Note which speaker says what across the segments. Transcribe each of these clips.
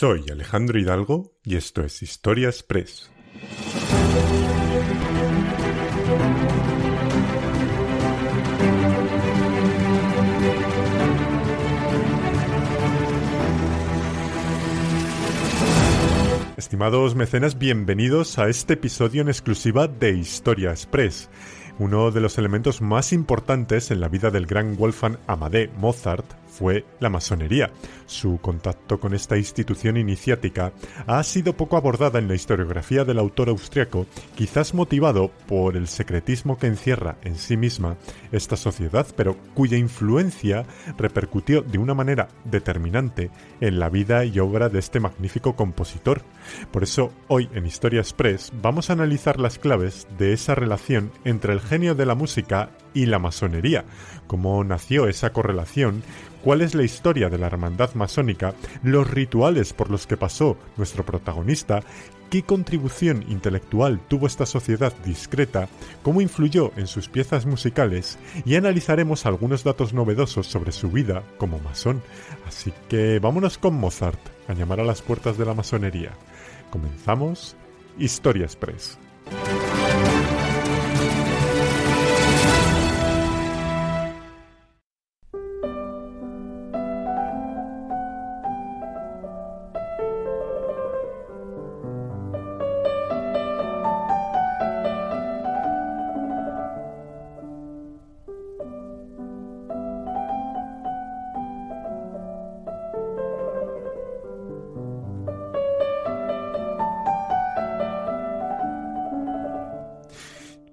Speaker 1: Soy Alejandro Hidalgo y esto es Historia Express. Estimados mecenas, bienvenidos a este episodio en exclusiva de Historia Express. Uno de los elementos más importantes en la vida del gran Wolfgang Amadé Mozart fue la masonería. Su contacto con esta institución iniciática ha sido poco abordada en la historiografía del autor austriaco, quizás motivado por el secretismo que encierra en sí misma esta sociedad, pero cuya influencia repercutió de una manera determinante en la vida y obra de este magnífico compositor. Por eso, hoy en Historia Express vamos a analizar las claves de esa relación entre el genio de la música y la masonería, cómo nació esa correlación, cuál es la historia de la hermandad masónica, los rituales por los que pasó nuestro protagonista, qué contribución intelectual tuvo esta sociedad discreta, cómo influyó en sus piezas musicales y analizaremos algunos datos novedosos sobre su vida como masón. Así que vámonos con Mozart a llamar a las puertas de la masonería. Comenzamos Historia Express.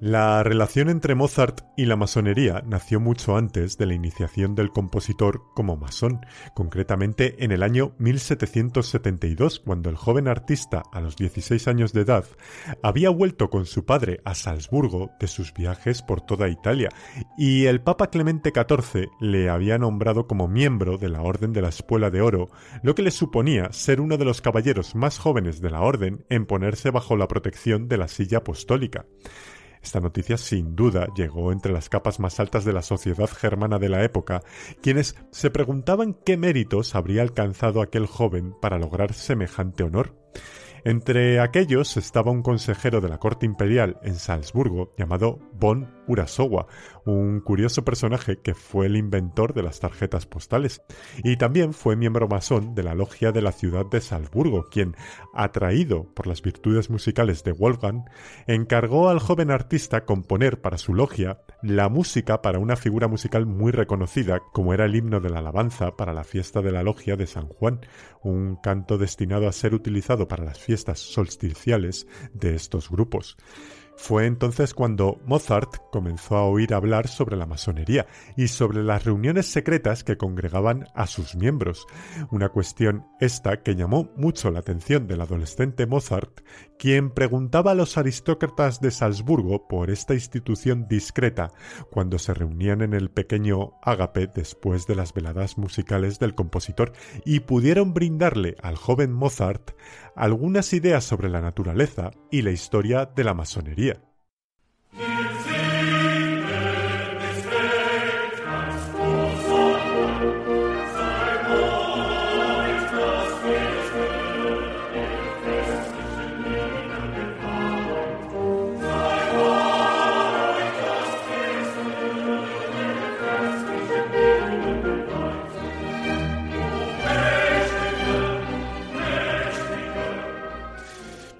Speaker 1: La relación entre Mozart y la masonería nació mucho antes de la iniciación del compositor como masón, concretamente en el año 1772, cuando el joven artista, a los 16 años de edad, había vuelto con su padre a Salzburgo de sus viajes por toda Italia, y el Papa Clemente XIV le había nombrado como miembro de la Orden de la Espuela de Oro, lo que le suponía ser uno de los caballeros más jóvenes de la Orden en ponerse bajo la protección de la silla apostólica. Esta noticia sin duda llegó entre las capas más altas de la sociedad germana de la época, quienes se preguntaban qué méritos habría alcanzado aquel joven para lograr semejante honor. Entre aquellos estaba un consejero de la corte imperial en Salzburgo llamado von Urasowa, un curioso personaje que fue el inventor de las tarjetas postales, y también fue miembro masón de la logia de la ciudad de Salzburgo, quien, atraído por las virtudes musicales de Wolfgang, encargó al joven artista componer para su logia la música para una figura musical muy reconocida, como era el himno de la alabanza para la fiesta de la logia de San Juan, un canto destinado a ser utilizado para las fiestas solsticiales de estos grupos. Fue entonces cuando Mozart comenzó a oír hablar sobre la masonería y sobre las reuniones secretas que congregaban a sus miembros, una cuestión esta que llamó mucho la atención del adolescente Mozart, quien preguntaba a los aristócratas de Salzburgo por esta institución discreta cuando se reunían en el pequeño ágape después de las veladas musicales del compositor y pudieron brindarle al joven Mozart algunas ideas sobre la naturaleza y la historia de la masonería.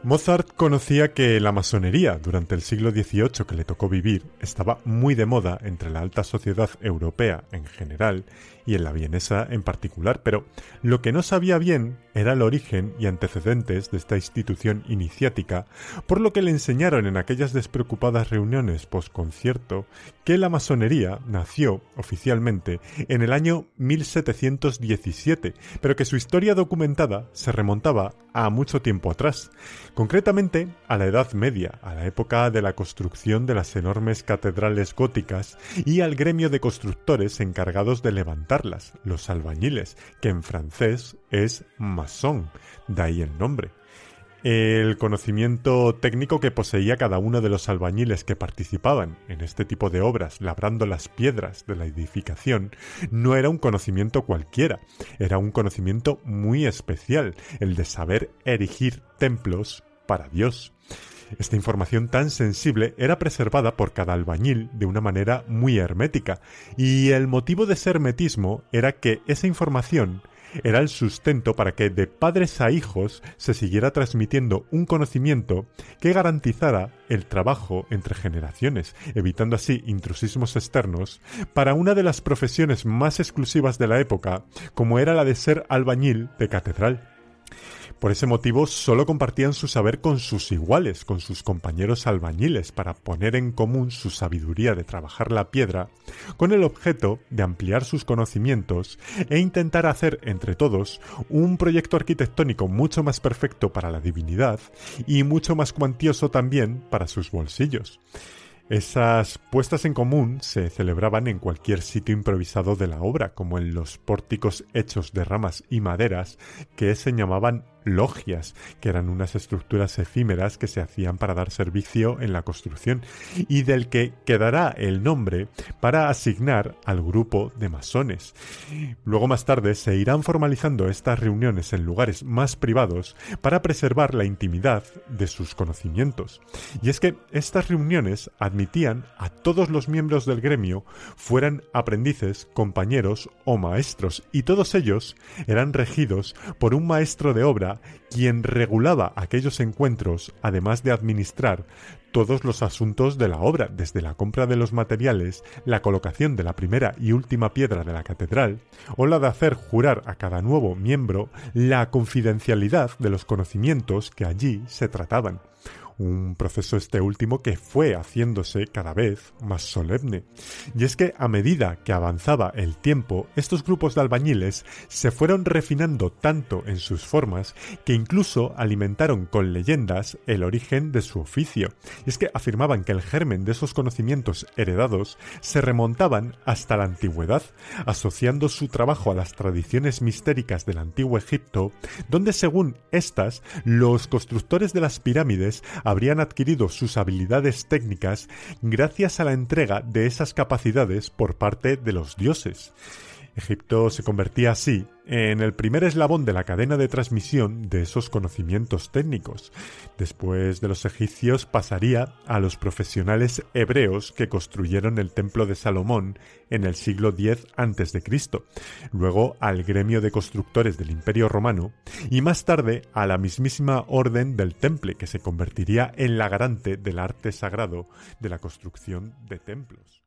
Speaker 1: Mozart conocía que la masonería, durante el siglo XVIII que le tocó vivir, estaba muy de moda entre la alta sociedad europea en general y en la vienesa en particular, pero lo que no sabía bien era el origen y antecedentes de esta institución iniciática, por lo que le enseñaron en aquellas despreocupadas reuniones post-concierto que la masonería nació oficialmente en el año 1717, pero que su historia documentada se remontaba a mucho tiempo atrás, concretamente a la Edad Media, a la época de la construcción de las enormes catedrales góticas y al gremio de constructores encargados de levantarlas, los albañiles, que en francés es maçon, de ahí el nombre. El conocimiento técnico que poseía cada uno de los albañiles que participaban en este tipo de obras, labrando las piedras de la edificación, no era un conocimiento cualquiera, era un conocimiento muy especial, el de saber erigir templos para Dios. Esta información tan sensible era preservada por cada albañil de una manera muy hermética, y el motivo de ese hermetismo era que esa información era el sustento para que de padres a hijos se siguiera transmitiendo un conocimiento que garantizara el trabajo entre generaciones, evitando así intrusismos externos, para una de las profesiones más exclusivas de la época, como era la de ser albañil de catedral. Por ese motivo solo compartían su saber con sus iguales, con sus compañeros albañiles, para poner en común su sabiduría de trabajar la piedra, con el objeto de ampliar sus conocimientos e intentar hacer entre todos un proyecto arquitectónico mucho más perfecto para la divinidad y mucho más cuantioso también para sus bolsillos. Esas puestas en común se celebraban en cualquier sitio improvisado de la obra, como en los pórticos hechos de ramas y maderas que se llamaban logias, que eran unas estructuras efímeras que se hacían para dar servicio en la construcción y del que quedará el nombre para asignar al grupo de masones. Luego más tarde se irán formalizando estas reuniones en lugares más privados para preservar la intimidad de sus conocimientos. Y es que estas reuniones admitían a todos los miembros del gremio, fueran aprendices, compañeros o maestros, y todos ellos eran regidos por un maestro de obra quien regulaba aquellos encuentros, además de administrar todos los asuntos de la obra, desde la compra de los materiales, la colocación de la primera y última piedra de la catedral, o la de hacer jurar a cada nuevo miembro la confidencialidad de los conocimientos que allí se trataban un proceso este último que fue haciéndose cada vez más solemne. Y es que a medida que avanzaba el tiempo, estos grupos de albañiles se fueron refinando tanto en sus formas que incluso alimentaron con leyendas el origen de su oficio. Y es que afirmaban que el germen de esos conocimientos heredados se remontaban hasta la antigüedad, asociando su trabajo a las tradiciones mistéricas del antiguo Egipto, donde según estas, los constructores de las pirámides habrían adquirido sus habilidades técnicas gracias a la entrega de esas capacidades por parte de los dioses. Egipto se convertía así en el primer eslabón de la cadena de transmisión de esos conocimientos técnicos. Después de los egipcios pasaría a los profesionales hebreos que construyeron el templo de Salomón en el siglo X a.C., luego al gremio de constructores del Imperio Romano y más tarde a la mismísima orden del Temple que se convertiría en la garante del arte sagrado de la construcción de templos.